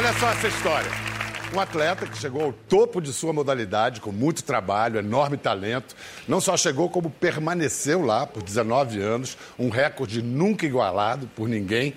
Olha só essa história. Um atleta que chegou ao topo de sua modalidade com muito trabalho, enorme talento, não só chegou como permaneceu lá por 19 anos, um recorde nunca igualado por ninguém.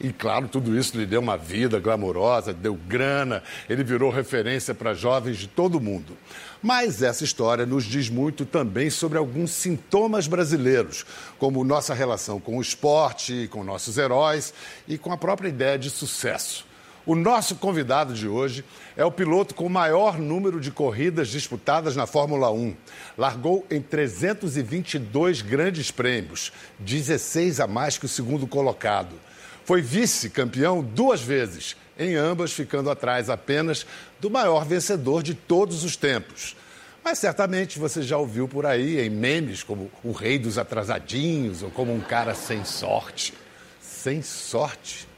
E claro, tudo isso lhe deu uma vida glamourosa, deu grana, ele virou referência para jovens de todo mundo. Mas essa história nos diz muito também sobre alguns sintomas brasileiros, como nossa relação com o esporte, com nossos heróis e com a própria ideia de sucesso. O nosso convidado de hoje é o piloto com o maior número de corridas disputadas na Fórmula 1. Largou em 322 grandes prêmios, 16 a mais que o segundo colocado. Foi vice-campeão duas vezes, em ambas ficando atrás apenas do maior vencedor de todos os tempos. Mas certamente você já ouviu por aí em memes como o rei dos atrasadinhos ou como um cara sem sorte. Sem sorte?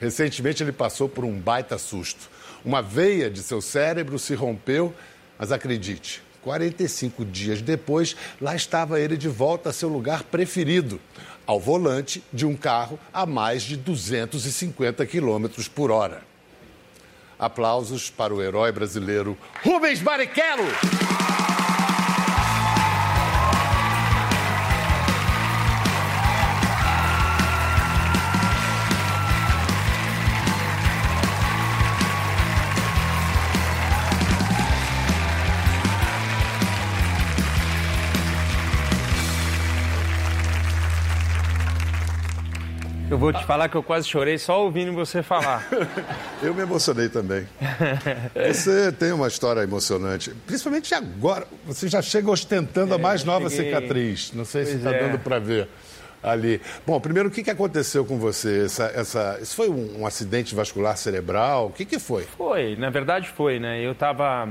Recentemente ele passou por um baita susto. Uma veia de seu cérebro se rompeu, mas acredite, 45 dias depois, lá estava ele de volta a seu lugar preferido, ao volante de um carro a mais de 250 quilômetros por hora. Aplausos para o herói brasileiro Rubens Barrichello! Eu vou te falar que eu quase chorei só ouvindo você falar. eu me emocionei também. Você tem uma história emocionante, principalmente agora. Você já chega ostentando é, a mais nova cheguei... cicatriz. Não sei pois se está é. dando para ver ali. Bom, primeiro, o que, que aconteceu com você? Essa, essa, isso foi um, um acidente vascular cerebral? O que, que foi? Foi, na verdade foi, né? Eu estava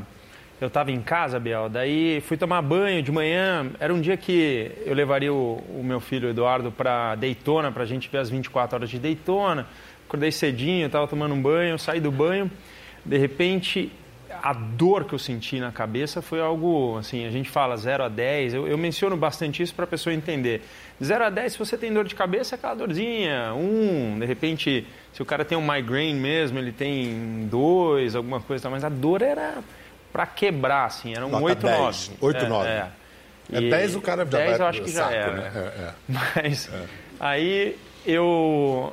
eu estava em casa, Biel, daí fui tomar banho de manhã. Era um dia que eu levaria o, o meu filho Eduardo para Daytona, para a gente ver as 24 horas de Daytona. Acordei cedinho, estava tomando um banho, saí do banho. De repente, a dor que eu senti na cabeça foi algo, assim, a gente fala 0 a 10. Eu, eu menciono bastante isso para a pessoa entender. 0 a 10, se você tem dor de cabeça, é aquela dorzinha. Um, de repente, se o cara tem um migraine mesmo, ele tem dois, alguma coisa, mas a dor era para quebrar, assim, era um 8, 9. 8, 9. É, é. 10 o cara já 10 eu acho que saco, já era. Né? É, é. Mas é. aí eu,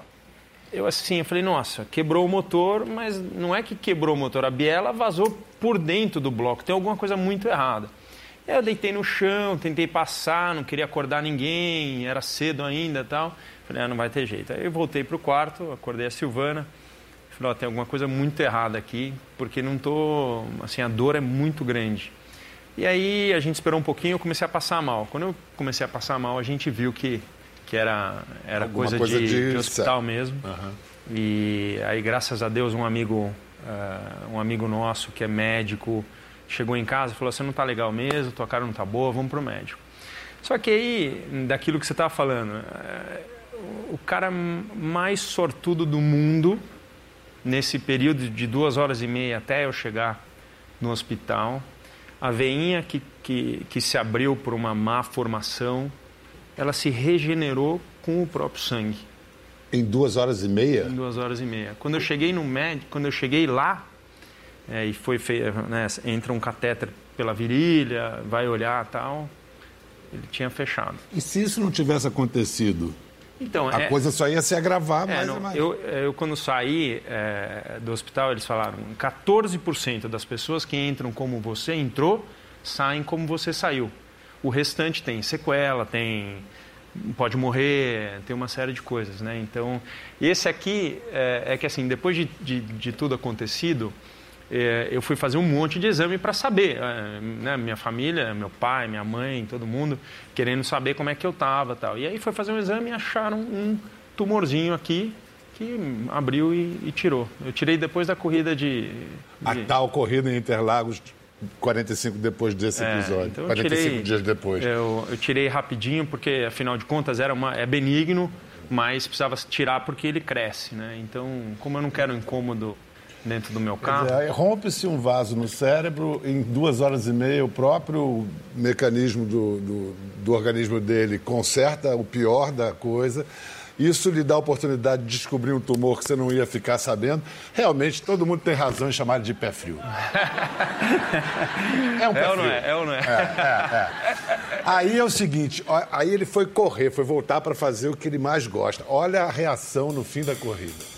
eu assim, eu falei, nossa, quebrou o motor, mas não é que quebrou o motor, a biela vazou por dentro do bloco, tem alguma coisa muito errada. Eu deitei no chão, tentei passar, não queria acordar ninguém, era cedo ainda e tal. Falei, ah, não vai ter jeito. Aí eu voltei para o quarto, acordei a Silvana. Falei, ó, tem alguma coisa muito errada aqui, porque não tô, assim, a dor é muito grande. E aí a gente esperou um pouquinho, eu comecei a passar mal. Quando eu comecei a passar mal, a gente viu que, que era, era coisa, coisa de, de, de, hospital mesmo. Uhum. E aí, graças a Deus, um amigo, uh, um amigo nosso que é médico chegou em casa e falou: Você não está legal mesmo, tua cara não está boa, vamos para o médico. Só que aí, daquilo que você estava falando, uh, o cara mais sortudo do mundo nesse período de duas horas e meia até eu chegar no hospital, a veinha que, que, que se abriu por uma má formação, ela se regenerou com o próprio sangue. Em duas horas e meia? Em duas horas e meia. Quando eu cheguei no médico, quando eu cheguei lá, é, e foi feito, né, entra um catéter pela virilha, vai olhar tal, ele tinha fechado. E se isso não tivesse acontecido, então, a é, coisa só ia se agravar é, mais não, mais. Eu, eu, quando saí é, do hospital, eles falaram 14% das pessoas que entram como você entrou, saem como você saiu. O restante tem sequela, tem pode morrer, tem uma série de coisas, né? Então, esse aqui é, é que assim, depois de, de, de tudo acontecido, é, eu fui fazer um monte de exame para saber, é, né? Minha família, meu pai, minha mãe, todo mundo querendo saber como é que eu estava tal. E aí foi fazer um exame e acharam um tumorzinho aqui que abriu e, e tirou. Eu tirei depois da corrida de... de... A tal corrida em Interlagos 45 depois desse é, episódio. Então 45 tirei, dias depois. Eu, eu, tirei rapidinho, porque afinal de contas era uma, é benigno, mas precisava tirar porque ele cresce, né? Então, como eu não quero incômodo dentro do meu carro. Rompe-se um vaso no cérebro, em duas horas e meia, o próprio mecanismo do, do, do, organismo dele conserta o pior da coisa. isso lhe dá a oportunidade de descobrir um tumor que você não ia ficar sabendo. Realmente, todo mundo tem razão em chamar de pé frio. É um pé é frio. Ou não é? é ou não é? é, é, é. Aí é o seguinte, aí ele foi correr, foi voltar para fazer o que ele mais gosta. Olha a reação no fim da corrida.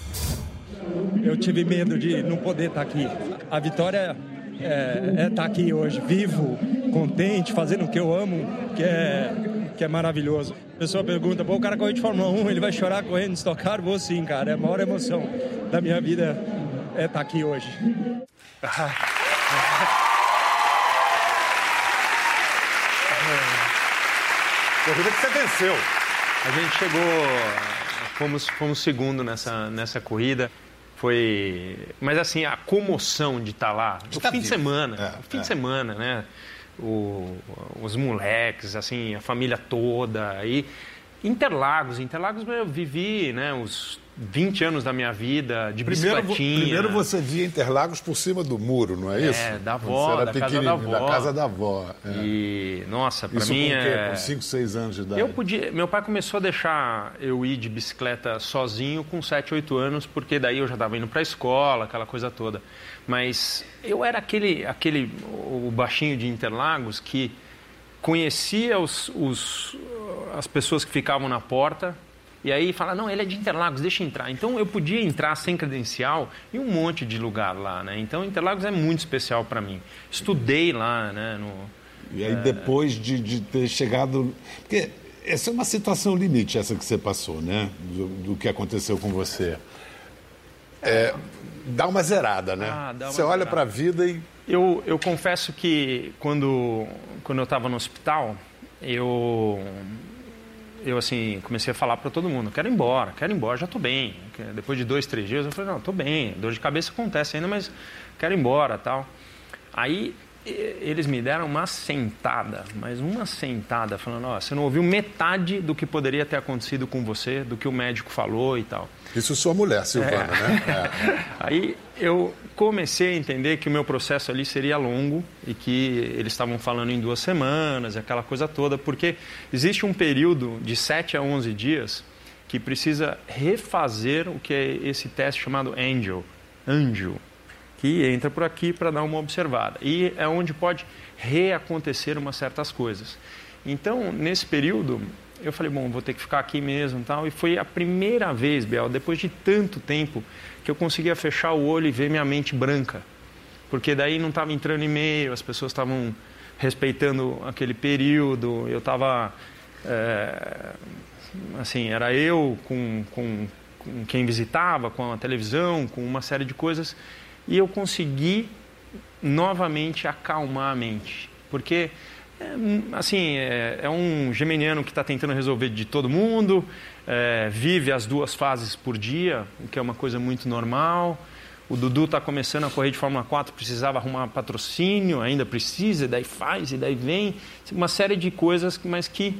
Eu tive medo de não poder estar aqui. A vitória é, é estar aqui hoje, vivo, contente, fazendo o que eu amo, que é, que é maravilhoso. A pessoa pergunta, pô, o cara corre de Fórmula 1, ele vai chorar correndo, estocar? Vou sim, cara. É a maior emoção da minha vida é estar aqui hoje. Corrida que você venceu. A gente chegou, fomos, fomos segundo nessa, nessa corrida. Foi. Mas assim, a comoção de estar tá lá, o tá fim vivo. de semana, é, fim é. de semana, né? O, os moleques, assim, a família toda. aí Interlagos, Interlagos eu vivi, né, os 20 anos da minha vida de primeiro, bicicletinha. Primeiro você via Interlagos por cima do muro, não é isso? É, da avó, da casa da avó. Da casa da avó. É. E, nossa, para mim com é... Com 5, 6 anos de idade? Eu podia... Meu pai começou a deixar eu ir de bicicleta sozinho com 7, 8 anos, porque daí eu já estava indo para a escola, aquela coisa toda. Mas eu era aquele, aquele o baixinho de Interlagos que conhecia os, os, as pessoas que ficavam na porta e aí fala, não, ele é de Interlagos, deixa entrar. Então eu podia entrar sem credencial em um monte de lugar lá, né? Então Interlagos é muito especial para mim. Estudei lá, né? No, e aí é... depois de, de, ter chegado... Porque essa é uma situação limite, essa que você passou, né? Do, do que aconteceu com você. É, dá uma zerada, né? Ah, uma você olha para a vida e... Eu, eu confesso que quando, quando eu estava no hospital, eu eu assim comecei a falar para todo mundo, quero ir embora, quero ir embora, já estou bem. Depois de dois, três dias eu falei, não, estou bem, dor de cabeça acontece ainda, mas quero ir embora, tal. Aí eles me deram uma sentada, mas uma sentada, falando, ó, você não ouviu metade do que poderia ter acontecido com você, do que o médico falou e tal. Isso sua mulher, Silvana, é. né? É. Aí eu comecei a entender que o meu processo ali seria longo e que eles estavam falando em duas semanas, aquela coisa toda, porque existe um período de 7 a 11 dias que precisa refazer o que é esse teste chamado Angel, Angel, que entra por aqui para dar uma observada. E é onde pode reacontecer umas certas coisas. Então, nesse período, eu falei, bom, vou ter que ficar aqui mesmo tal. E foi a primeira vez, Bel, depois de tanto tempo, que eu conseguia fechar o olho e ver minha mente branca. Porque daí não estava entrando e-mail, as pessoas estavam respeitando aquele período, eu estava. É, assim, era eu com, com, com quem visitava, com a televisão, com uma série de coisas e eu consegui novamente acalmar a mente. Porque, é, assim, é, é, um geminiano que está tentando resolver de todo mundo, é, vive as duas fases por dia, o que é uma coisa muito normal. O Dudu está começando a correr de Fórmula 4, precisava arrumar patrocínio, ainda precisa, e daí faz, e daí vem. Uma série de coisas, mas que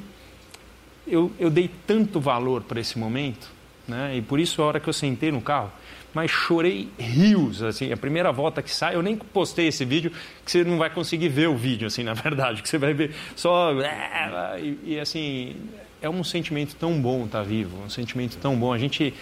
eu, eu dei tanto valor para esse momento, né? e por isso a hora que eu sentei no carro, mas chorei rios, assim, a primeira volta que sai, eu nem postei esse vídeo, que você não vai conseguir ver o vídeo, assim, na verdade, que você vai ver só... E, e assim, é um sentimento tão bom estar tá vivo, um sentimento tão bom. A gente,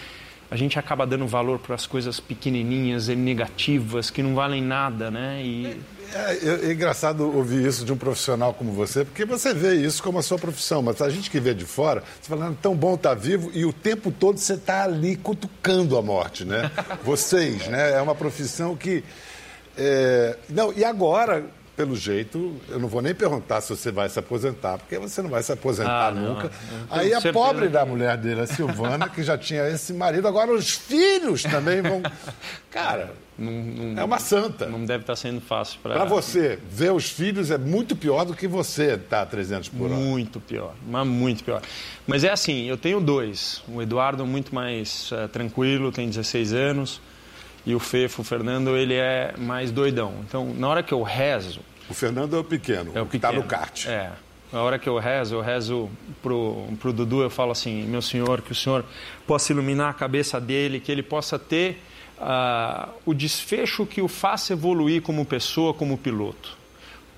a gente acaba dando valor para as coisas pequenininhas e negativas, que não valem nada, né? E... É, é, é, engraçado ouvir isso de um profissional como você, porque você vê isso como a sua profissão, mas a gente que vê de fora, você falando tão bom estar tá vivo e o tempo todo você está ali cutucando a morte, né? Vocês, né? É uma profissão que. É... Não, e agora, pelo jeito, eu não vou nem perguntar se você vai se aposentar, porque você não vai se aposentar ah, nunca. Não, Aí a pobre da mulher dele, a Silvana, que já tinha esse marido, agora os filhos também vão. Cara, não, não, é uma santa. Não deve estar sendo fácil para. Para você, ver os filhos é muito pior do que você estar tá a 300 por hora. Muito pior, mas muito pior. Mas é assim, eu tenho dois. O Eduardo muito mais é, tranquilo, tem 16 anos. E o Fefo, o Fernando, ele é mais doidão. Então, na hora que eu rezo... O Fernando é o pequeno, é o que está no kart. É. Na hora que eu rezo, eu rezo pro, pro Dudu, eu falo assim, meu senhor, que o senhor possa iluminar a cabeça dele, que ele possa ter o desfecho que o faça evoluir como pessoa, como piloto.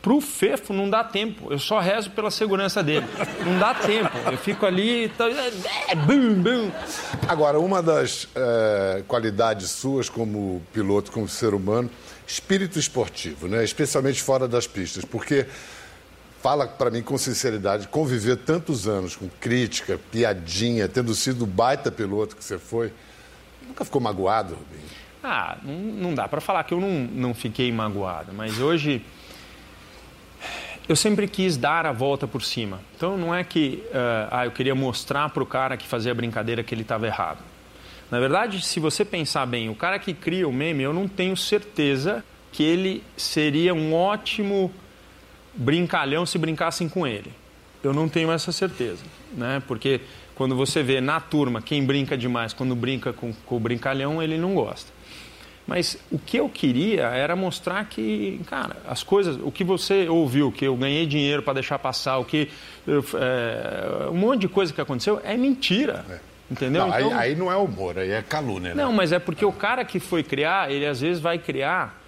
Pro Fefo não dá tempo. Eu só rezo pela segurança dele. Não dá tempo. Eu fico ali. Tá, é, bum, bum. Agora, uma das é, qualidades suas como piloto, como ser humano, espírito esportivo, né? especialmente fora das pistas. Porque, fala para mim com sinceridade, conviver tantos anos com crítica, piadinha, tendo sido o baita piloto que você foi, nunca ficou magoado, Rubinho? Ah, não, não dá para falar que eu não, não fiquei magoado. Mas hoje eu sempre quis dar a volta por cima. Então não é que uh, ah, eu queria mostrar para o cara que fazia a brincadeira que ele estava errado. Na verdade, se você pensar bem, o cara que cria o meme, eu não tenho certeza que ele seria um ótimo brincalhão se brincassem com ele. Eu não tenho essa certeza, né? Porque quando você vê na turma quem brinca demais, quando brinca com, com o brincalhão, ele não gosta. Mas o que eu queria era mostrar que, cara, as coisas, o que você ouviu, que eu ganhei dinheiro para deixar passar, o que. É, um monte de coisa que aconteceu é mentira. É. Entendeu? Não, então, aí, aí, não é humor, aí é calúnia. Né? Não, mas é porque é. o cara que foi criar, ele às vezes vai criar.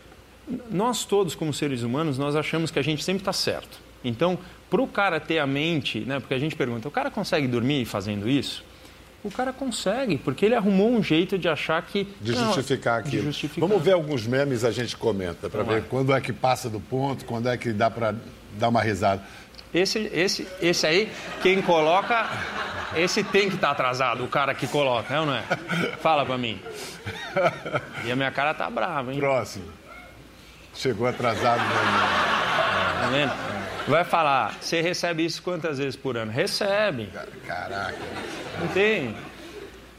Nós todos, como seres humanos, nós achamos que a gente sempre está certo. Então, para o cara ter a mente, né, porque a gente pergunta, o cara consegue dormir fazendo isso? O cara consegue, porque ele arrumou um jeito de achar que. De justificar não, aquilo. De justificar. Vamos ver alguns memes a gente comenta, para ver quando é que passa do ponto, quando é que dá para dar uma risada. Esse, esse, esse aí, quem coloca, esse tem que estar tá atrasado, o cara que coloca, é ou não é? Fala para mim. E a minha cara tá brava, hein? Próximo. Chegou atrasado. Né? Tá vendo? Vai falar, você recebe isso quantas vezes por ano? Recebe. Caraca. Não tem.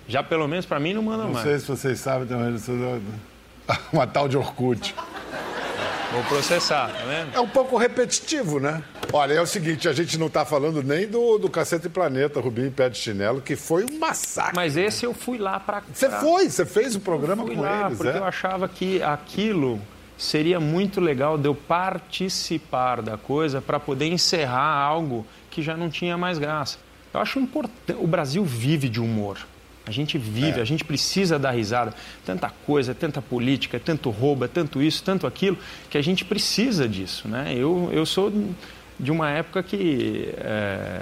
Já pelo menos para mim não manda não mais. Não sei se vocês sabem, tem uma tal de Orkut. Vou processar, tá vendo? É um pouco repetitivo, né? Olha, é o seguinte, a gente não está falando nem do, do Cacete Planeta, Rubinho Pé de Chinelo, que foi um massacre. Mas esse eu fui lá para... Você foi, você fez o programa com lá, eles, porque é? eu achava que aquilo seria muito legal de eu participar da coisa para poder encerrar algo que já não tinha mais graça. Eu acho importante. O Brasil vive de humor. A gente vive, é. a gente precisa dar risada. Tanta coisa, tanta política, tanto roubo, tanto isso, tanto aquilo, que a gente precisa disso. Né? Eu, eu sou de uma época que é,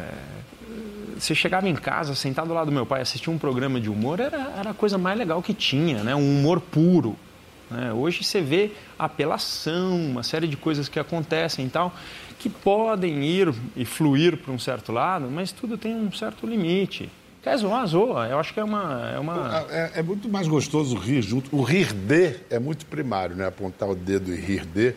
você chegava em casa, sentado do lado do meu pai, assistir um programa de humor, era, era a coisa mais legal que tinha, né? um humor puro. Né? Hoje você vê apelação, uma série de coisas que acontecem e tal que podem ir e fluir para um certo lado, mas tudo tem um certo limite. Quer zoar, zoa. Eu acho que é uma. É, uma... É, é, muito mais gostoso rir junto. O rir de é muito primário, né? Apontar o dedo e rir de.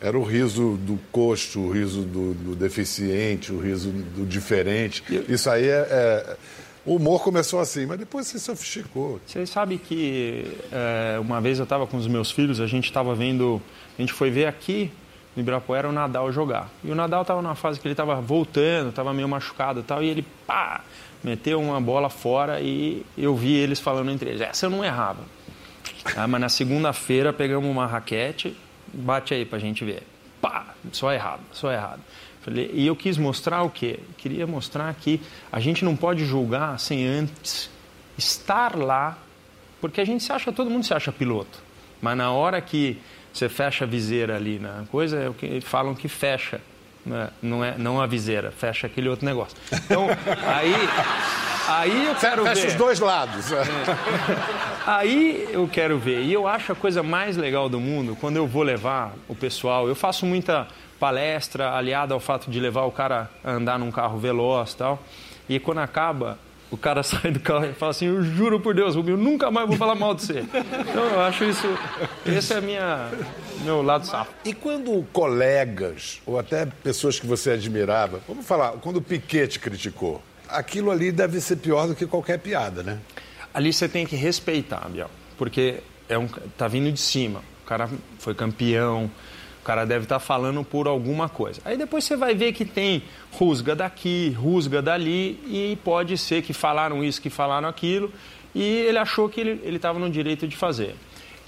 Era o riso do coxo, o riso do, do deficiente, o riso do diferente. Isso aí é, é, O humor começou assim, mas depois se sofisticou. Você sabe que é, uma vez eu estava com os meus filhos, a gente estava vendo. A gente foi ver aqui no Ibirapuera o Nadal jogar. E o Nadal estava numa fase que ele estava voltando, estava meio machucado e tal, e ele pá, meteu uma bola fora e eu vi eles falando entre eles. Essa eu não errava. Ah, mas na segunda-feira pegamos uma raquete, bate aí pra gente ver. Pá, só errado, só errado. Falei, e eu quis mostrar o quê? Queria mostrar que a gente não pode julgar sem antes estar lá, porque a gente se acha, todo mundo se acha piloto. Mas na hora que você fecha a viseira ali na coisa, é o que falam que fecha. Né? Não, é, não a viseira, fecha aquele outro negócio. Então, aí, aí eu quero fecha ver. os dois lados. É. Aí eu quero ver. E eu acho a coisa mais legal do mundo quando eu vou levar o pessoal. Eu faço muita palestra aliada ao fato de levar o cara a andar num carro veloz e tal. E quando acaba, o cara sai do carro e fala assim: Eu juro por Deus, Rubinho, nunca mais vou falar mal de você. Então eu acho isso. Esse é minha, meu lado safo. E quando colegas, ou até pessoas que você admirava, vamos falar, quando o Piquet te criticou, aquilo ali deve ser pior do que qualquer piada, né? Ali você tem que respeitar, Biel, porque é um, tá vindo de cima. O cara foi campeão, o cara deve estar tá falando por alguma coisa. Aí depois você vai ver que tem rusga daqui, rusga dali, e pode ser que falaram isso, que falaram aquilo, e ele achou que ele estava no direito de fazer.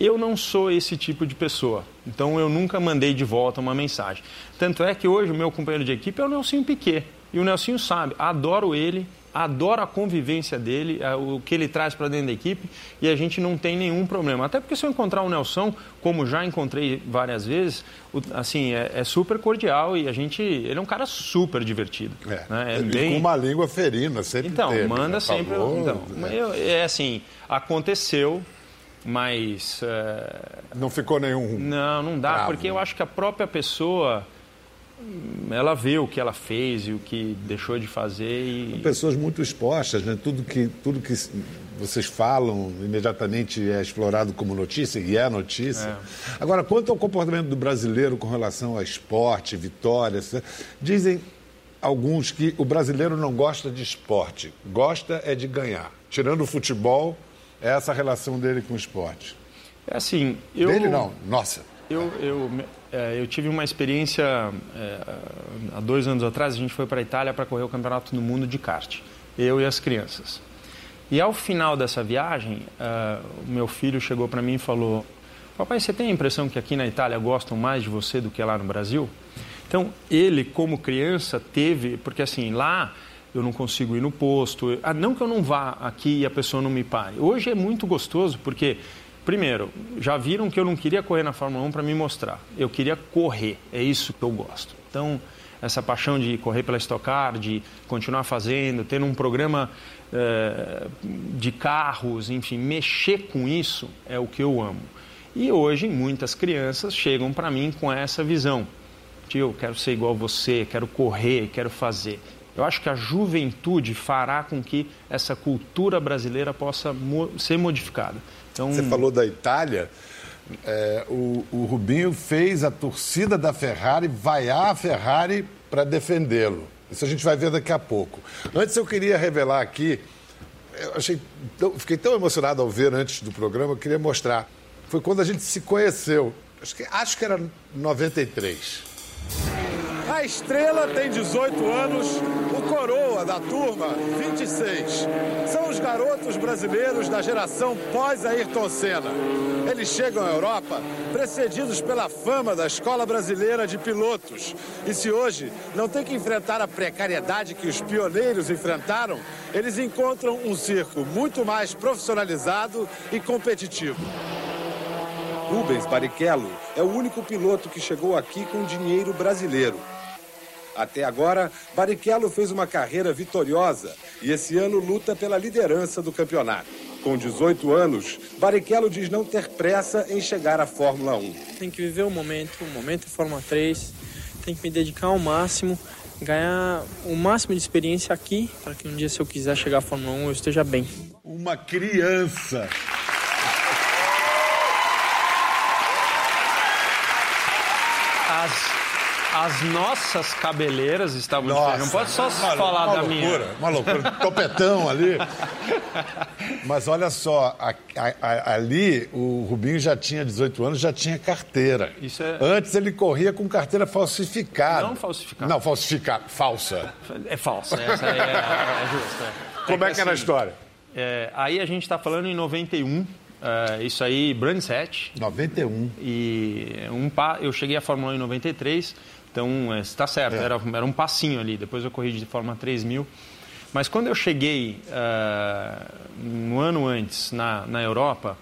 Eu não sou esse tipo de pessoa, então eu nunca mandei de volta uma mensagem. Tanto é que hoje o meu companheiro de equipe é o Nelson Piquet. E o Nelsinho sabe, adoro ele, adoro a convivência dele, o que ele traz para dentro da equipe e a gente não tem nenhum problema. Até porque se eu encontrar o Nelson, como já encontrei várias vezes, assim, é, é super cordial e a gente. Ele é um cara super divertido. É, né? é bem... Com uma língua ferina, sempre. Então, teve, manda né? sempre. Falou, então, é. é assim, aconteceu. Mas. É... Não ficou nenhum. Não, não dá, bravo. porque eu acho que a própria pessoa ela vê o que ela fez e o que deixou de fazer e... São pessoas muito expostas, né? Tudo que, tudo que vocês falam imediatamente é explorado como notícia, e é notícia. É. Agora, quanto ao comportamento do brasileiro com relação a esporte, vitórias, dizem alguns que o brasileiro não gosta de esporte, gosta é de ganhar. Tirando o futebol, é essa a relação dele com o esporte. É assim, eu... Dele não, nossa. Eu, eu, é, eu tive uma experiência é, há dois anos atrás. A gente foi para a Itália para correr o Campeonato do Mundo de kart, eu e as crianças. E ao final dessa viagem, uh, o meu filho chegou para mim e falou: Papai, você tem a impressão que aqui na Itália gostam mais de você do que lá no Brasil? Então, ele, como criança, teve. Porque assim, lá eu não consigo ir no posto. Ah, não que eu não vá aqui e a pessoa não me pare. Hoje é muito gostoso porque Primeiro, já viram que eu não queria correr na Fórmula 1 para me mostrar. Eu queria correr. É isso que eu gosto. Então, essa paixão de correr pela Stock Car, de continuar fazendo, ter um programa é, de carros, enfim, mexer com isso é o que eu amo. E hoje muitas crianças chegam para mim com essa visão. Tio, quero ser igual a você, quero correr, quero fazer. Eu acho que a juventude fará com que essa cultura brasileira possa mo ser modificada. Então... Você falou da Itália. É, o, o, Rubinho fez a torcida da Ferrari vaiar a Ferrari para defendê-lo. Isso a gente vai ver daqui a pouco. Antes eu queria revelar aqui, eu achei, fiquei tão emocionado ao ver antes do programa, eu queria mostrar. Foi quando a gente se conheceu. Acho que, acho que era 93. A estrela tem 18 anos, o coroa da turma, 26. São os garotos brasileiros da geração pós-Ayrton Senna. Eles chegam à Europa precedidos pela fama da Escola Brasileira de Pilotos. E se hoje não tem que enfrentar a precariedade que os pioneiros enfrentaram, eles encontram um circo muito mais profissionalizado e competitivo. Rubens Barrichello é o único piloto que chegou aqui com dinheiro brasileiro. Até agora, Barrichello fez uma carreira vitoriosa e esse ano luta pela liderança do campeonato. Com 18 anos, Barrichello diz não ter pressa em chegar à Fórmula 1. Tem que viver o momento, o momento é Fórmula 3, tem que me dedicar ao máximo, ganhar o máximo de experiência aqui, para que um dia, se eu quiser chegar à Fórmula 1, eu esteja bem. Uma criança. As as nossas cabeleiras estavam Nossa, diferentes. Não pode só uma, falar uma da loucura, minha. Uma loucura, topetão ali. Mas olha só, a, a, a, ali o Rubinho já tinha 18 anos, já tinha carteira. Isso é... Antes ele corria com carteira falsificada. Não falsificada. Não, falsificada, falsa. É falsa, essa é, é justa. É. Como é, que, que era assim, a história? É, aí a gente está falando em 91. Uh, isso aí, Brands Hatch. 91. E um pa... eu cheguei à Fórmula 1 em 93. Então, está é, certo, é. era, era um passinho ali. Depois eu corri de forma 3000. Mas quando eu cheguei uh, um ano antes na, na Europa,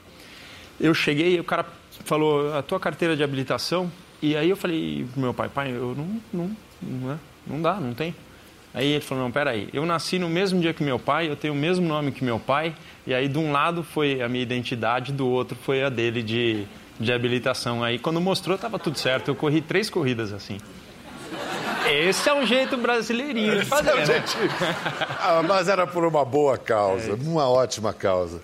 eu cheguei e o cara falou, a tua carteira de habilitação? E aí eu falei pro meu pai, pai, eu não, não, não, é, não dá, não tem. Aí ele falou, não, peraí, eu nasci no mesmo dia que meu pai, eu tenho o mesmo nome que meu pai, e aí de um lado foi a minha identidade, do outro foi a dele de, de habilitação. Aí quando mostrou, estava tudo certo, eu corri três corridas assim. Esse é um jeito brasileirinho de fazer, é né? ah, mas era por uma boa causa, é uma ótima causa.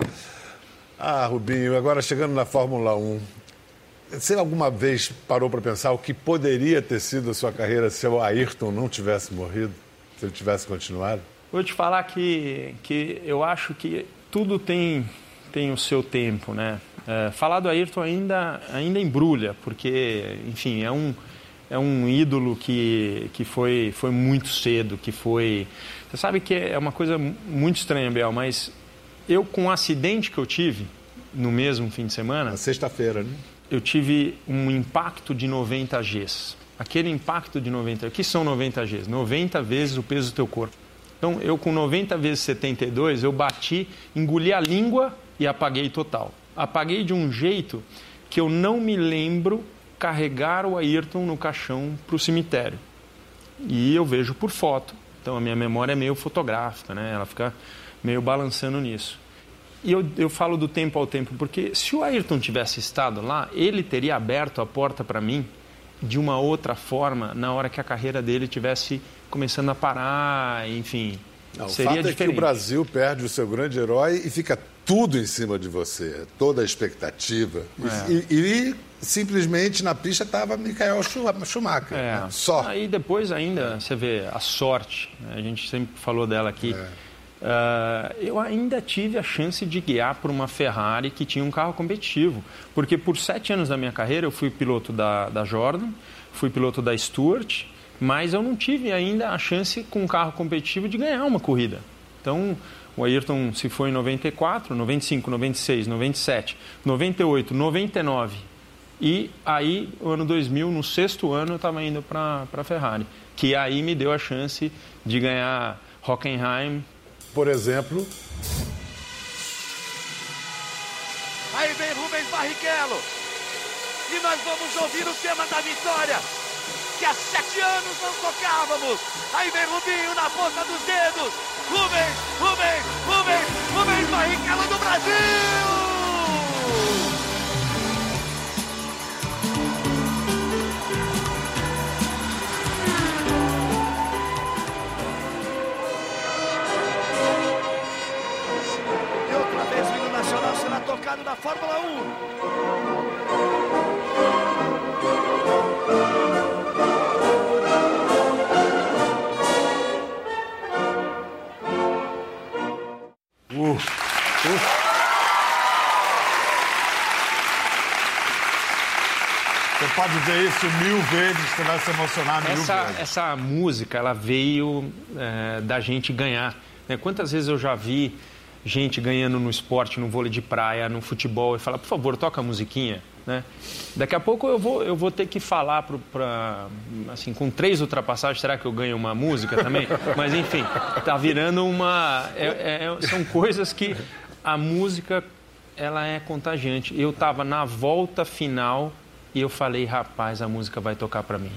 Ah, Rubinho, agora chegando na Fórmula 1, você alguma vez parou para pensar o que poderia ter sido a sua carreira se o Ayrton não tivesse morrido, se ele tivesse continuado? Vou te falar que, que eu acho que tudo tem, tem o seu tempo, né? É, falar do Ayrton ainda, ainda embrulha, porque, enfim, é um, é um ídolo que, que foi, foi muito cedo, que foi... Você sabe que é uma coisa muito estranha, Bel, mas eu, com o acidente que eu tive no mesmo fim de semana... sexta-feira, né? Eu tive um impacto de 90 Gs. aquele impacto de 90, o que são 90 Gs? 90 vezes o peso do teu corpo. Então, eu com 90 vezes 72, eu bati, engoli a língua e apaguei total. Apaguei de um jeito que eu não me lembro carregar o Ayrton no caixão para o cemitério. E eu vejo por foto. Então, a minha memória é meio fotográfica, né? Ela fica meio balançando nisso. E eu, eu falo do tempo ao tempo, porque se o Ayrton tivesse estado lá, ele teria aberto a porta para mim de uma outra forma na hora que a carreira dele tivesse começando a parar, enfim. Não, seria o fato diferente. é que o Brasil perde o seu grande herói e fica tudo em cima de você, toda a expectativa. É. E, e, simplesmente na pista estava Michael Schumacher. É. Né? Só. Aí depois ainda você vê a sorte, né? a gente sempre falou dela aqui. É. Uh, eu ainda tive a chance de guiar por uma Ferrari que tinha um carro competitivo. Porque por sete anos da minha carreira eu fui piloto da, da Jordan, fui piloto da Stuart, mas eu não tive ainda a chance com um carro competitivo de ganhar uma corrida. Então o Ayrton se foi em 94, 95, 96, 97, 98, 99. E aí, o ano 2000, no sexto ano, eu estava indo para a Ferrari. Que aí me deu a chance de ganhar Hockenheim, por exemplo. Aí vem Rubens Barrichello. E nós vamos ouvir o tema da vitória. Que há sete anos não tocávamos. Aí vem Rubinho na ponta dos dedos. Rubens, Rubens, Rubens, Rubens Barrichello do Brasil! Tocado da Fórmula 1. Uh, uh. Você pode dizer isso mil vezes, você vai se emocionar mil essa, vezes. Essa música, ela veio é, da gente ganhar. Né? Quantas vezes eu já vi gente ganhando no esporte, no vôlei de praia, no futebol, e fala, por favor, toca a musiquinha. Né? Daqui a pouco eu vou, eu vou ter que falar para assim com três ultrapassagens será que eu ganho uma música também mas enfim tá virando uma é, é, são coisas que a música ela é contagiante eu estava na volta final e eu falei rapaz a música vai tocar para mim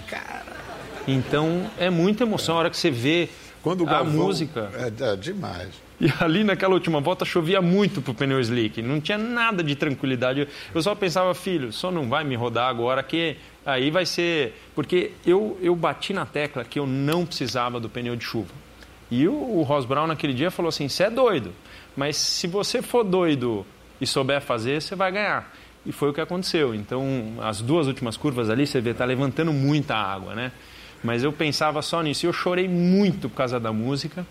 então é muita emoção a hora que você vê Quando o a Galvão- música É, é demais. E ali naquela última volta chovia muito pro pneu slick, não tinha nada de tranquilidade. Eu só pensava, filho, só não vai me rodar agora que aí vai ser. Porque eu, eu bati na tecla que eu não precisava do pneu de chuva. E o, o Ross Brown naquele dia falou assim: você é doido, mas se você for doido e souber fazer, você vai ganhar. E foi o que aconteceu. Então, as duas últimas curvas ali, você vê, tá levantando muita água, né? Mas eu pensava só nisso. E eu chorei muito por causa da música.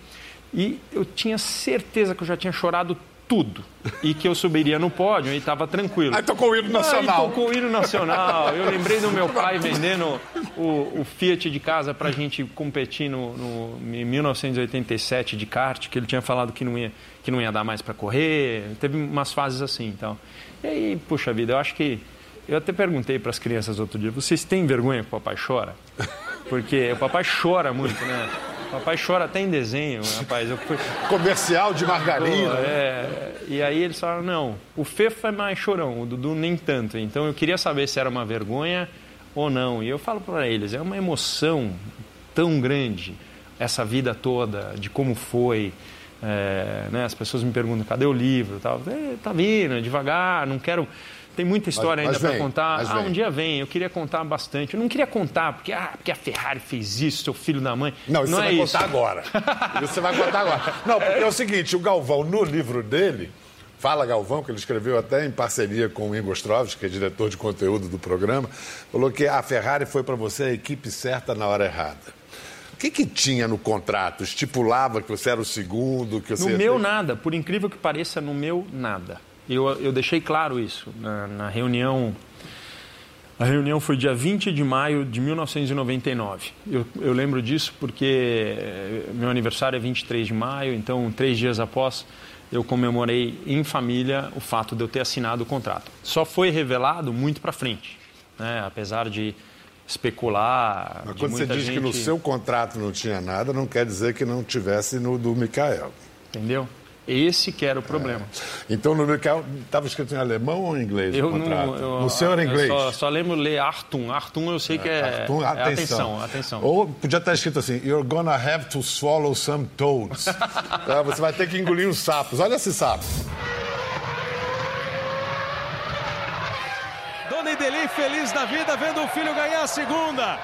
E eu tinha certeza que eu já tinha chorado tudo. E que eu subiria no pódio e estava tranquilo. Aí tocou o hino nacional. Aí tocou o hino nacional. Eu lembrei do meu pai vendendo o, o Fiat de casa para a gente competir no, no, em 1987 de kart, que ele tinha falado que não ia, que não ia dar mais para correr. Teve umas fases assim então. E aí, puxa vida, eu acho que. Eu até perguntei para as crianças outro dia: vocês têm vergonha que o papai chora? Porque o papai chora muito, né? O papai chora até em desenho, rapaz. Eu fui, Comercial de margarina. Pô, é, e aí eles falaram, não, o Fefa é mais chorão, o Dudu nem tanto. Então eu queria saber se era uma vergonha ou não. E eu falo para eles, é uma emoção tão grande, essa vida toda, de como foi. É, né, as pessoas me perguntam, cadê o livro? Tal. É, tá vindo, devagar, não quero... Tem muita história Mas- ainda mas para vem, contar. Ah, vem. um dia vem, eu queria contar bastante. Eu não queria contar porque, ah, porque a Ferrari fez isso, seu filho da mãe. Não, isso não você é vai isso. contar agora. Isso você vai contar agora. Não, porque é o seguinte, o Galvão, no livro dele, Fala Galvão, que ele escreveu até em parceria com o Ingo Stroves, que é diretor de conteúdo do programa, falou que a Ferrari foi para você a equipe certa na hora errada. O que, que tinha no contrato? Estipulava que você era o segundo, que você... No meu, ter- nada. Por incrível que pareça, no meu, nada. Eu, eu deixei claro isso na, na reunião. A reunião foi dia 20 de maio de 1999. Eu, eu lembro disso porque eh, meu aniversário é 23 de maio, então, três dias após, eu comemorei em família o fato de eu ter assinado o contrato. Só foi revelado muito para frente, né? apesar de especular. Mas quando você diz gente... que no seu contrato não tinha nada, não quer dizer que não tivesse no do Mikael. Entendeu? Esse que era o problema. É. Então, no Mikael, estava escrito em alemão ou em inglês eu o contrato? Não, eu, no seu era em inglês? Só, só, lembro ler Artum. Artum eu sei que é, Artum, é atenção. atenção, atenção. Ou podia estar escrito assim, you're gonna have to swallow some toads. tá? Você vai ter que engolir uns sapos. Olha esse sapo. Dona Ideli feliz da vida vendo o filho ganhar a segunda.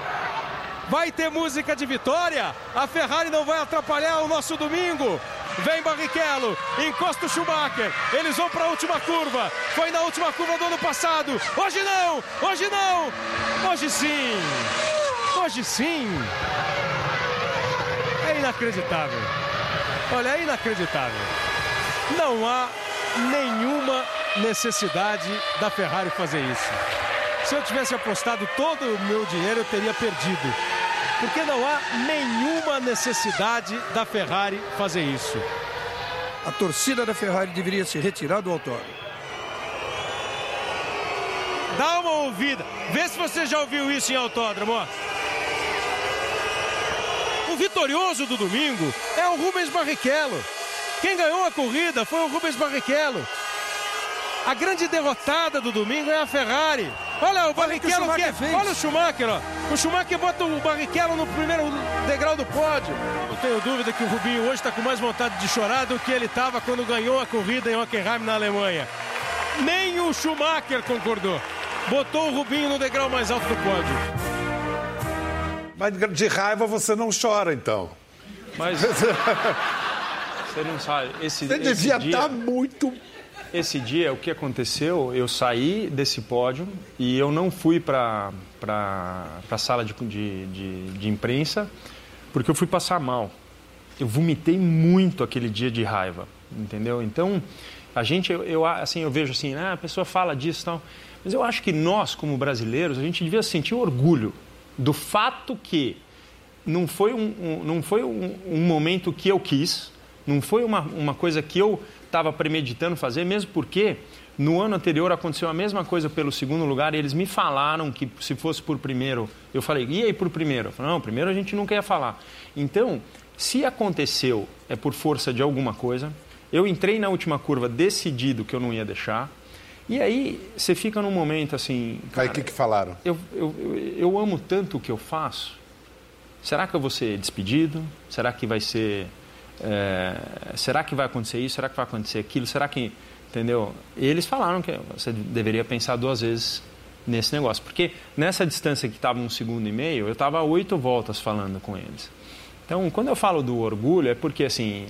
Vai ter música de vitória? A Ferrari não vai atrapalhar o nosso domingo. Vem Barrichello, encosta o Schumacher. Eles vão para a última curva. Foi na última curva do ano passado. Hoje não, hoje não. Hoje sim. Hoje sim. É inacreditável. Olha, é inacreditável. Não há nenhuma necessidade da Ferrari fazer isso. Se eu tivesse apostado todo o meu dinheiro, eu teria perdido. Porque não há nenhuma necessidade da Ferrari fazer isso. A torcida da Ferrari deveria se retirar do autódromo. Dá uma ouvida. Vê se você já ouviu isso em autódromo. Ó. O vitorioso do domingo é o Rubens Barrichello. Quem ganhou a corrida foi o Rubens Barrichello. A grande derrotada do domingo é a Ferrari. Olha o Barrichello olha, que, fez. olha o Schumacher, ó. O Schumacher bota o Barrichello no primeiro degrau do pódio. Não tenho dúvida que o Rubinho hoje está com mais vontade de chorar do que ele estava quando ganhou a corrida em Hockenheim na Alemanha. Nem o Schumacher concordou. Botou o Rubinho no degrau mais alto do pódio. Mas de raiva você não chora, então. Mas você não sabe. Esse, Você esse devia dia... estar muito Esse dia, o que aconteceu, eu saí desse pódio e eu não fui para a sala de, de, de, imprensa porque eu fui passar mal. Eu vomitei muito aquele dia de raiva, entendeu? Então, a gente, eu, eu assim, eu vejo assim, ah, a pessoa fala disso e tal, mas eu acho que nós, como brasileiros, a gente devia sentir orgulho do fato que não foi um, um não foi um, um momento que eu quis, não foi uma, uma coisa que eu estava premeditando fazer, mesmo porque no ano anterior aconteceu a mesma coisa pelo segundo lugar e eles me falaram que se fosse por primeiro, eu falei, e aí por primeiro? Eu falei, não, primeiro a gente nunca ia falar. Então, se aconteceu, é por força de alguma coisa. Eu entrei na última curva decidido que eu não ia deixar. E aí você fica num momento assim. Cara, aí o que, que falaram? Eu, eu, eu, eu amo tanto o que eu faço. Será que eu vou ser despedido? Será que vai ser é, será que vai acontecer isso? Será que vai acontecer aquilo? Será que. Entendeu? E eles falaram que você deveria pensar duas vezes nesse negócio. Porque nessa distância que estava um segundo e meio, eu estava oito voltas falando com eles. Então, quando eu falo do orgulho, é porque, assim,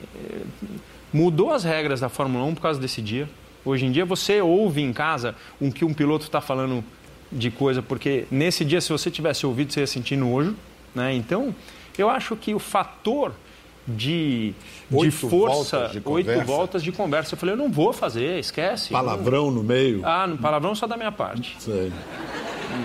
mudou as regras da Fórmula 1 por causa desse dia. Hoje em dia, você ouve em casa o que um piloto está falando de coisa, porque nesse dia, se você tivesse ouvido, você ia sentir nojo. Né? Então, eu acho que o fator de, de força, voltas de oito voltas de conversa. Eu falei, eu não vou fazer, esquece. Palavrão não... no meio? Ah, no palavrão só da minha parte. Sei.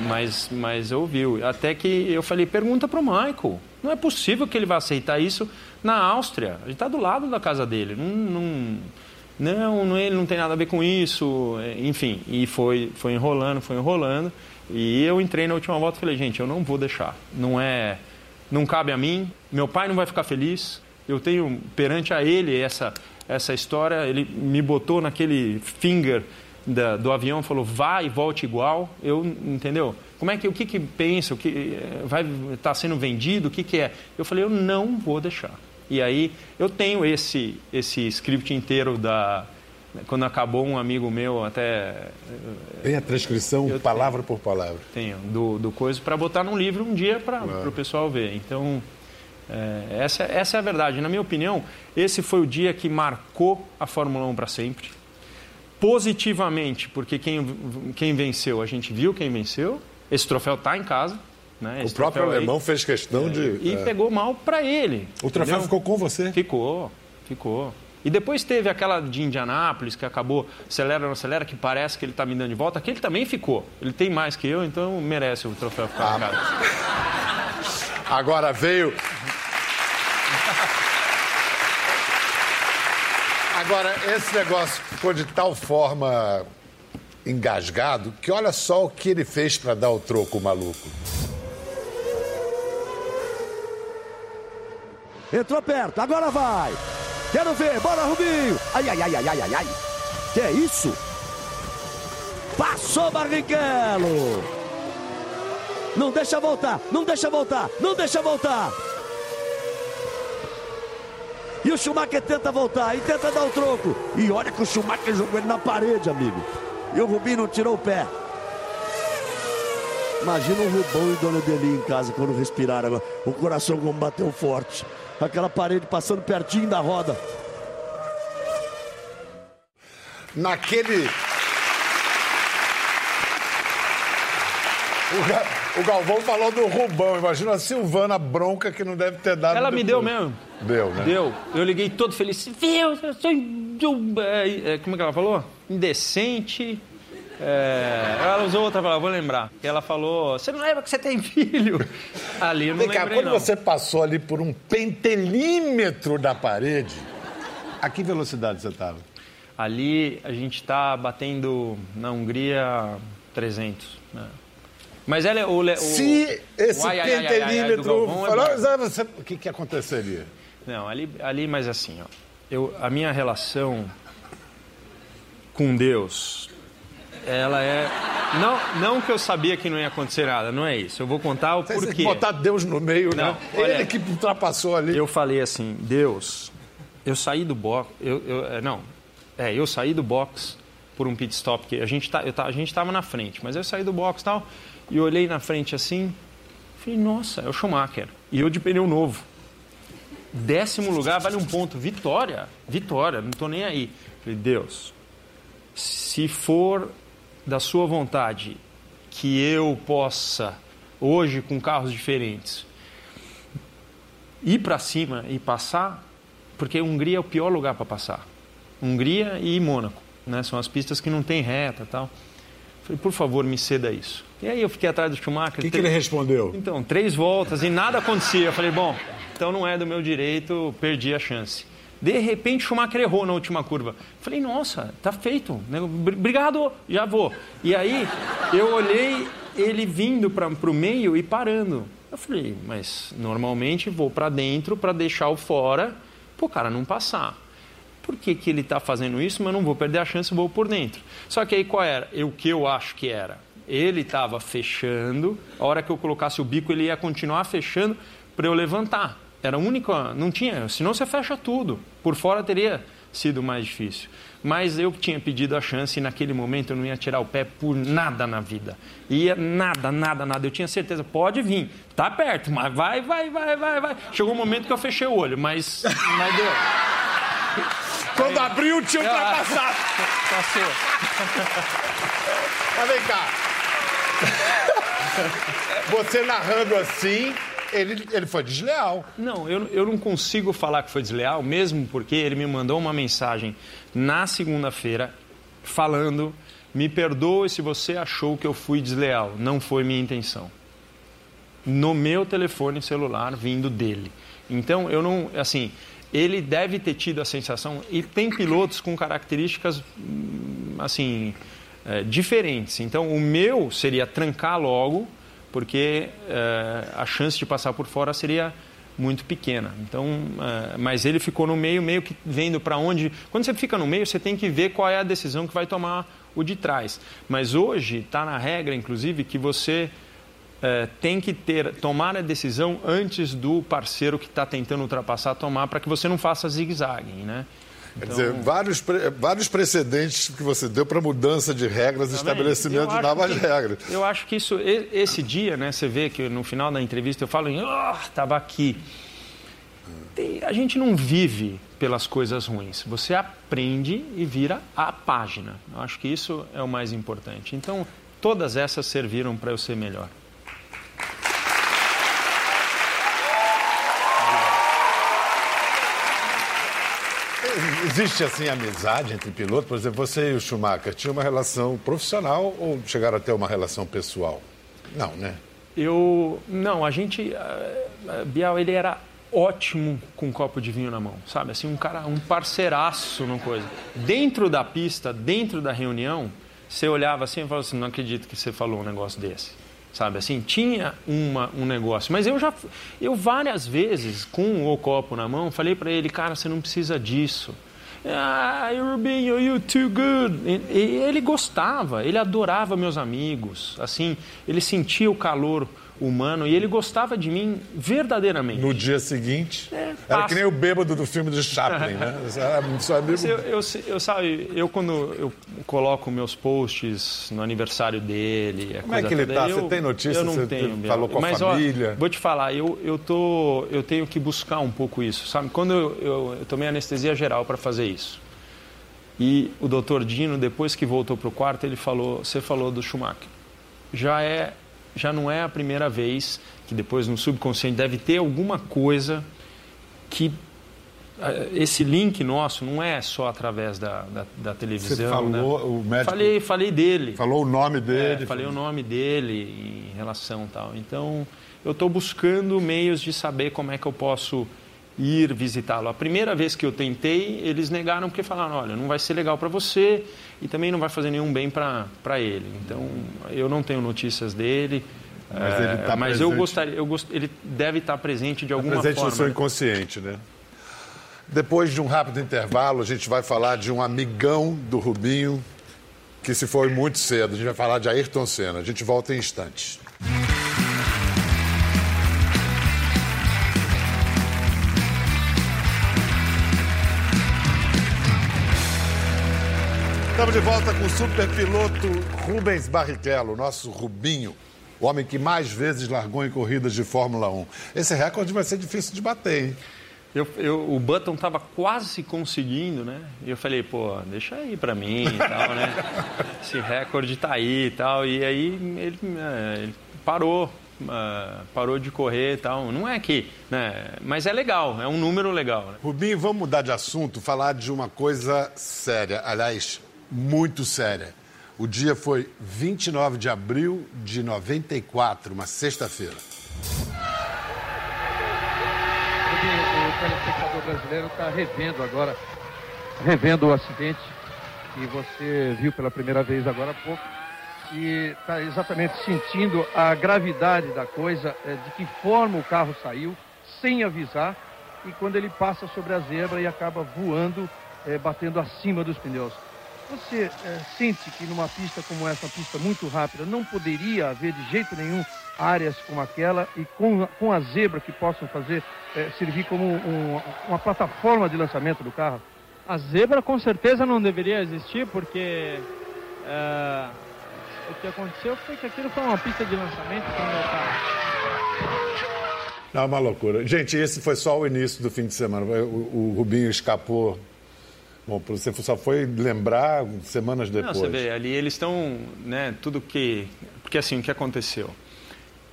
Mas, mas ouviu. Até que eu falei, pergunta para o Michael. Não é possível que ele vá aceitar isso na Áustria. Gente está do lado da casa dele. Não, não, não, não, ele não tem nada a ver com isso. Enfim, e foi, foi enrolando, foi enrolando. E eu entrei na última volta e falei, gente, eu não vou deixar. Não é... Não cabe a mim, meu pai não vai ficar feliz, eu tenho perante a ele essa, essa história, ele me botou naquele finger da, do avião, falou vá e volte igual, eu, entendeu? Como é que, o que que pensa, o que vai estar tá sendo vendido, o que que é? Eu falei, eu não vou deixar. E aí eu tenho esse, esse script inteiro da, quando acabou um amigo meu até tem a transcrição palavra tenho, por palavra. Tenho do, do coisa para botar num livro um dia para o pessoal ver. Então é, essa, essa é a verdade. Na minha opinião, esse foi o dia que marcou a Fórmula 1 para sempre. Positivamente, porque quem, quem venceu, a gente viu quem venceu. Esse troféu está em casa. Né? o próprio alemão aí, fez questão é, de. E é. pegou mal para ele. O troféu entendeu? ficou com você? Ficou, ficou. E depois teve aquela de Indianápolis, que acabou, acelera, não acelera, que parece que ele está me dando de volta. Aquele também ficou. Ele tem mais que eu, então merece o troféu ficar Ah, em casa. Agora veio. Agora, esse negócio ficou de tal forma engasgado que olha só o que ele fez para dar o troco, o maluco. Entrou perto, agora vai. Quero ver, bora Rubinho. Ai, ai, ai, ai, ai, ai, Que é isso? Passou Barrichello. Não deixa voltar, não deixa voltar, não deixa voltar. E o Schumacher tenta voltar e tenta dar o troco. E olha que o Schumacher jogou ele na parede, amigo. E o Rubinho não tirou o pé. Imagina o Rubão e o Dona Deli em casa quando respiraram agora. O coração como bateu forte. Aquela parede passando pertinho da roda. Naquele. O, Ga... o Galvão falou do Rubão. Imagina a Silvana bronca que não deve ter dado. Ela me depois. deu mesmo. Deu, né? Deu. Eu liguei todo feliz. Viu? Eu sou. é, é, Como é que ela falou? Indecente. É, ela usou outra palavra, vou lembrar. Ela falou: Você não lembra que você tem filho? Ali eu não Vem cá, lembrei, quando não. você passou ali por um pentelímetro da parede, a que velocidade você estava? Ali a gente está batendo na Hungria 300. Né? Mas ela é o, o. Se esse o ai, ai, ai, ai, ai, pentelímetro. Galvão é falou. "Zé, você- o que, que aconteceria? Não, ali, ali mas assim, ó, eu, a minha relação com Deus, ela é. Não, não que eu sabia que não ia acontecer nada, não é isso. Eu vou contar o Você porquê. botar Deus no meio, Não, né? olha- Ele que ultrapassou ali. Eu falei assim, Deus, eu saí do box, eu, eu- é, não, é, eu saí do box por um pit stop que a gente tá, eu tá, a gente estava na frente, mas eu saí do box e tal e olhei na frente assim, falei, nossa, é o Schumacher e eu de pneu novo. Décimo lugar vale um ponto, vitória, vitória, não tô nem aí. Falei, Deus, se for da sua vontade que eu possa hoje com carros diferentes ir para cima e passar, porque Hungria é o pior lugar para passar. Hungria e Mônaco, né? São as pistas que não tem reta, tal. Falei, por favor, me ceda isso. E aí eu fiquei atrás do Schumacher. O que, que ele respondeu? Então, três voltas e nada acontecia. Eu falei, bom, então não é do meu direito, perdi a chance. De repente, o Schumacher errou na última curva. Falei, nossa, tá feito. né? Br- Obrigado, já vou. E aí, eu olhei ele vindo para o meio e parando. Eu falei, mas normalmente vou para dentro para deixar o fora, para o cara não passar. Por que, que ele está fazendo isso, mas não vou perder a chance, vou por dentro. Só que aí qual era? Eu- O que eu acho que era? Ele estava fechando, a hora que eu colocasse o bico, ele ia continuar fechando para eu levantar. Era a única, não tinha, senão você fecha tudo. Por fora teria sido mais difícil. Mas eu tinha pedido a chance e naquele momento eu não ia tirar o pé por nada na vida. Ia nada, nada, nada. Eu tinha certeza, pode vir, tá perto, mas vai, vai, vai, vai, vai. Chegou um momento que eu fechei o olho, mas, mas deu. Quando abriu, tinha ultrapassado. Passou. Mas vem cá. Você narrando assim, ele, ele foi desleal. Não, eu, eu não consigo falar que foi desleal, mesmo porque ele me mandou uma mensagem na segunda-feira falando: me perdoe se você achou que eu fui desleal, não foi minha intenção. No meu telefone celular vindo dele. Então, eu não. Assim, ele deve ter tido a sensação. E tem pilotos com características, hum, assim, eh, diferentes. Então, o meu seria trancar logo, porque eh, a chance de passar por fora seria muito pequena. Então, eh, mas ele ficou no meio, meio que vendo para onde. Quando você fica no meio, você tem que ver qual é a decisão que vai tomar o de trás. Mas hoje está na regra, inclusive, que você eh, tem que ter tomar a decisão antes do parceiro que está tentando ultrapassar tomar para que você não faça zigue-zague, né? Quer dizer, vários, vários precedentes que você deu para mudança de regras e estabelecimento de novas que- regras. Eu acho que isso, esse dia, né? Você vê que no final da entrevista eu falo em, ah, estava aqui. Tem- a gente não vive pelas coisas ruins. Você aprende e vira a página. Eu acho que isso é o mais importante. Então, todas essas serviram para eu ser melhor. Existe, assim, amizade entre pilotos? Por exemplo, você e o Schumacher tinham uma relação profissional ou chegaram a ter uma relação pessoal? Não, né? Eu. Não, a gente. eh, eh, Bial, ele era ótimo com um copo de vinho na mão, sabe? Assim, um cara, um parceiraço no coisa. Dentro da pista, dentro da reunião, você olhava assim e falava assim: não acredito que você falou um negócio desse. sabe assim? Tinha uma, um negócio. Mas eu já, eu várias vezes, com o copo na mão, falei para ele, cara, você não precisa disso. Ah, Rubinho, you too good. E ele gostava, ele adorava meus amigos, assim, ele sentia o calor humano e ele gostava de mim verdadeiramente. No dia seguinte, É, era que nem o bêbado do filme do Chaplin, né? Amigo... Mas Eu, eu, eu, sabe, eu quando eu coloco meus posts no aniversário dele. a Como é que ele tá? eu- Você tem notícia? Eu não Você tenho. falou com a Mas, família? Ó, vou te falar, eu, eu, tô, eu tenho que buscar um pouco isso, sabe? Quando eu, eu, eu tomei anestesia geral para fazer isso. E o doutor Dino, depois que voltou para o quarto, ele falou: Você falou do Schumacher. Já, é, já não é a primeira vez que depois no subconsciente deve ter alguma coisa que eh, esse link nosso não é só através da, da, da televisão. Você falou, né? o médico Falei, falei dele. falou o nome dele. É, falei o nome dele em relação tal. Então, eu estou buscando meios de saber como é que eu posso ir visitá-lo. A primeira vez que eu tentei, eles negaram porque falaram, olha, não vai ser legal para você e também não vai fazer nenhum bem para ele. Então, eu não tenho notícias dele. Mas é, ele tá mas eu presente. gostaria, eu gost... ele deve estar presente de alguma presente forma. no seu inconsciente, né? Depois de um rápido intervalo, a gente vai falar de um amigão do Rubinho que se foi muito cedo. A gente vai falar de Ayrton Senna. A gente volta em instantes. Estamos de volta com o superpiloto Rubens Barrichello, nosso Rubinho, o homem que mais vezes largou em corridas de Fórmula 1. Esse recorde vai ser difícil de bater, hein? Eu, eu- o Button estava quase conseguindo, né? E eu falei, pô, deixa aí pra mim e tal, né? Esse recorde tá aí e tal. E aí ele, é, ele parou, ah, parou de correr e tal. Não é que, né? Mas é legal, é um número legal, né? Rubinho, vamos mudar de assunto, falar de uma coisa séria, aliás, muito séria. O dia foi 29 de abril de 94, uma sexta-feira. O telespectador brasileiro está revendo agora, revendo o acidente que você viu pela primeira vez agora há pouco e está exatamente sentindo a gravidade da coisa, eh, de que forma o carro saiu, sem avisar, e quando ele passa sobre a zebra e acaba voando, eh, batendo acima dos pneus. Você eh, sente que numa pista como essa, uma pista muito rápida, não poderia haver de jeito nenhum áreas como aquela e com, com a zebra que possam fazer eh, servir como um- uma plataforma de lançamento do carro? A zebra com certeza não deveria existir, porque é, o que aconteceu foi que aquilo foi uma pista de lançamento para o meu carro. É uma loucura. Gente, esse foi só o início do fim de semana. O, o Rubinho escapou. Bom, você só foi lembrar semanas Não, depois. você vê, ali eles estão, né, tudo que... Porque assim, o que aconteceu?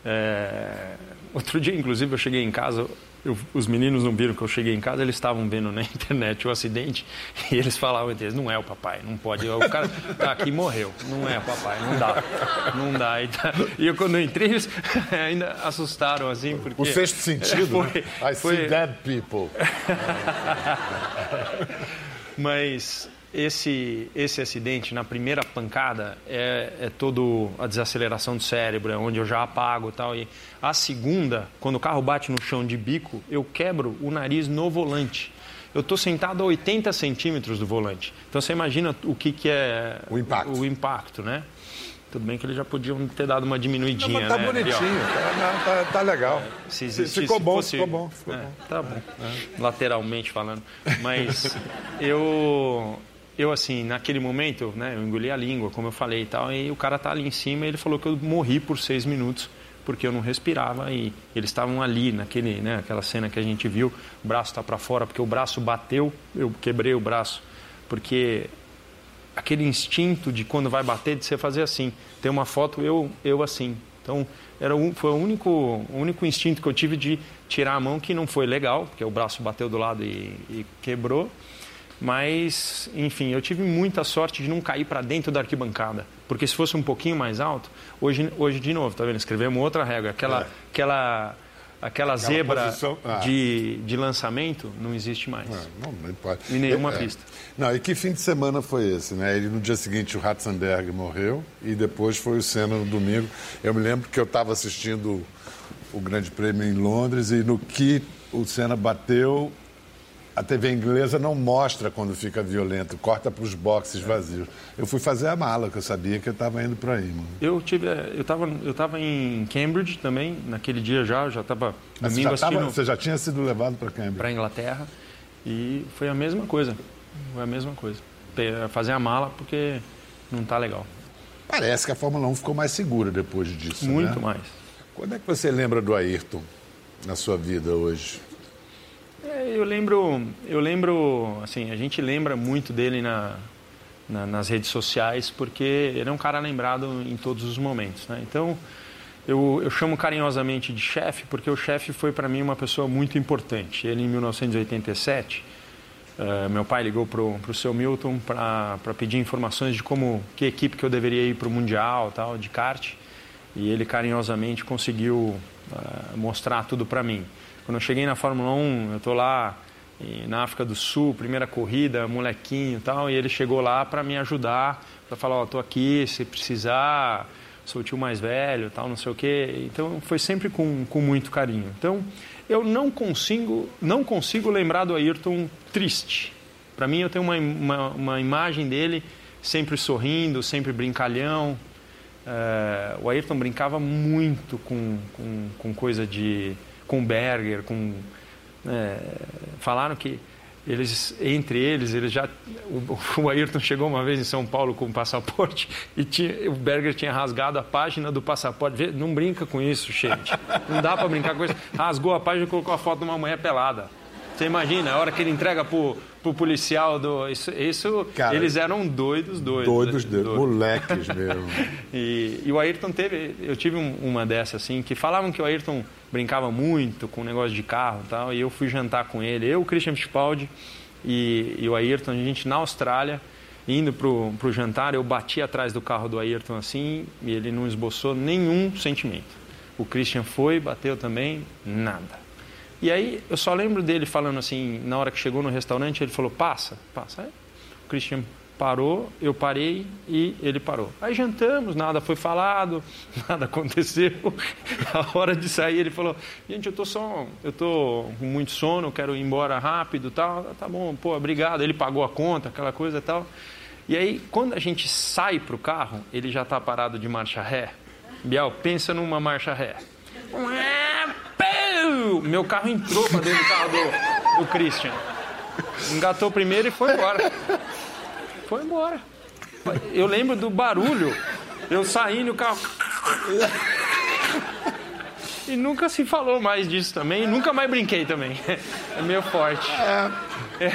É, Outro dia, inclusive, eu cheguei em casa, eu- os meninos não viram que eu cheguei em casa, eles estavam vendo na internet o acidente e eles falavam entre eles, não é o papai, não pode, o cara tá aqui morreu, não é o papai, não dá, não dá. E, tá- e eu quando eu entrei, eles ainda assustaram assim, porque... O sexto sentido, Foi- né? I foi- see dead people. Mas esse, esse acidente, na primeira pancada, é, é todo a desaceleração do cérebro, é onde eu já apago e tal. E a segunda, quando o carro bate no chão de bico, eu quebro o nariz no volante. Eu estou sentado a 80 centímetros do volante. Então você imagina o que, que é O impacto. o impacto, né? Tudo bem que eles já podiam ter dado uma Não, diminuidinha, mas tá né? bonitinho, tá, não, tá- tá legal. Se existisse, ficou bom, fosse- ficou bom, ficou É, bom. Tá bom. Lateralmente falando. Mas eu, eu, assim, naquele momento, né, eu engoli a língua, como eu falei e tal, e o cara tá ali em cima e ele falou que eu morri por seis minutos porque eu não respirava e eles estavam ali naquele, né, aquela cena que a gente viu, o braço tá para fora porque o braço bateu, eu quebrei o braço porque aquele instinto de quando vai bater de você fazer assim. Tem uma foto eu eu assim. Então era um, foi o único o único instinto que eu tive de tirar a mão que não foi legal, porque o braço bateu do lado e, e quebrou. Mas, enfim, eu tive muita sorte de não cair para dentro da arquibancada. Porque se fosse um pouquinho mais alto, hoje, hoje de novo, tá vendo? Escrevemos outra regra. Aquela, aquela aquela zebra posição... ah. de, de lançamento não existe mais. Não, não, pode. Em nenhuma é, pista. Não, e que fim de semana foi esse, né? Ele, no dia seguinte o Ratzenberg morreu e depois foi o Senna no domingo. Eu me lembro que eu estava assistindo o Grande Prêmio em Londres e no que o Senna bateu, a TV inglesa não mostra quando fica violento, corta para os boxes vazios. Eu fui fazer a mala, que eu sabia que eu estava indo para aí, mano. Eu tive, eu estava eu tava em Cambridge também, naquele dia já, já estava domingo você já, tava, você já tinha sido levado para Cambridge? Para Inglaterra. E foi a mesma coisa, foi a mesma coisa. Fazer a mala porque não está legal. Parece que a Fórmula 1 ficou mais segura depois disso, Muito né? mais. Quando é que você lembra do Ayrton na sua vida hoje? É, eu lembro, eu lembro, assim, a gente lembra muito dele na, na, nas redes sociais porque ele é um cara lembrado em todos os momentos, né? Então, eu, eu chamo carinhosamente de chefe porque o chefe foi para mim uma pessoa muito importante. Ele, em 1987, uh, eh, meu pai ligou para o seu Milton para pedir informações de como, que equipe que eu deveria ir para o Mundial, tal, de kart. E ele carinhosamente conseguiu uh, mostrar tudo para mim. Quando eu cheguei na Fórmula 1, eu estou lá na África do Sul, primeira corrida, molequinho e tal, e ele chegou lá para me ajudar, para falar, ó, oh, aqui, se precisar, sou o tio mais velho, tal, não sei o quê. Então foi sempre com, com muito carinho. Então eu não consigo, não consigo lembrar do Ayrton triste. Para mim eu tenho uma, uma, uma, imagem dele sempre sorrindo, sempre brincalhão. É, o Ayrton brincava muito com, com, com coisa de com Berger, com é, falaram que eles entre eles eles já o, o, Ayrton chegou uma vez em São Paulo com o passaporte e tinha, o Berger tinha rasgado a página do passaporte não brinca com isso gente não dá para brincar com isso rasgou a página e colocou a foto de uma mulher pelada você imagina, a hora que ele entrega pro, pro policial do. Isso, isso Cara, eles eram doidos, doidos. Doidos, né? doidos. moleques mesmo. e, e, o Ayrton teve. Eu tive um, uma dessas, assim, que falavam que o Ayrton brincava muito com o negócio de carro e tal. E eu fui jantar com ele. Eu, o Christian Fittipaldi e, e o Ayrton, a gente na Austrália indo pro, pro jantar, eu bati atrás do carro do Ayrton assim e ele não esboçou nenhum sentimento. O Christian foi, bateu também, nada. E aí eu só lembro dele falando assim, na hora que chegou no restaurante, ele falou: passa, passa. Aí, o Christian parou, eu parei e ele parou. Aí jantamos, nada foi falado, nada aconteceu. A hora de sair ele falou: "Gente, eu tô só, eu tô com muito sono, quero ir embora rápido, tal". Tá bom, pô, obrigado. Ele pagou a conta, aquela coisa tal. E aí, quando a gente sai pro carro, ele já tá parado de marcha ré. Biel, pensa numa marcha ré. Meu carro entrou para dentro do carro do, do Christian. Engatou primeiro e foi embora. Foi embora. Eu lembro do barulho. Eu saindo e o carro. E nunca se falou mais disso também. Nunca mais brinquei também. É meio forte. É. é.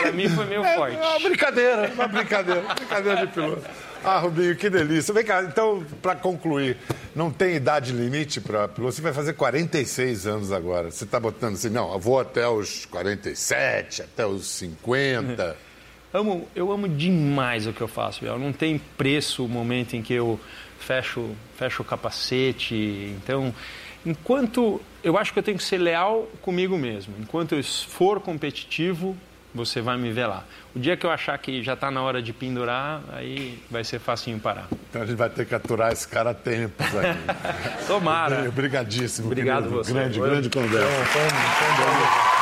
Pra mim foi meio é forte. Uma brincadeira, uma brincadeira. brincadeira de piloto. Ah, Rubinho, que delícia. Vem cá, então, para concluir, não tem idade limite para piloto? Você vai fazer 46 anos agora. Você está botando assim, não, eu vou até os 47, até os 50. Amo, eu amo demais o que eu faço, Biel. Não tem preço o momento em que eu fecho, fecho o capacete. Então, enquanto eu acho que eu tenho que ser leal comigo mesmo. Enquanto eu for competitivo, você vai me ver lá. O dia que eu achar que já está na hora de pendurar, aí vai ser facinho parar. Então a gente vai ter que aturar esse cara a tempos aqui. Tomara. Obrigadíssimo. Obrigado querido. você. Grande, Foi. grande conversa. Foi,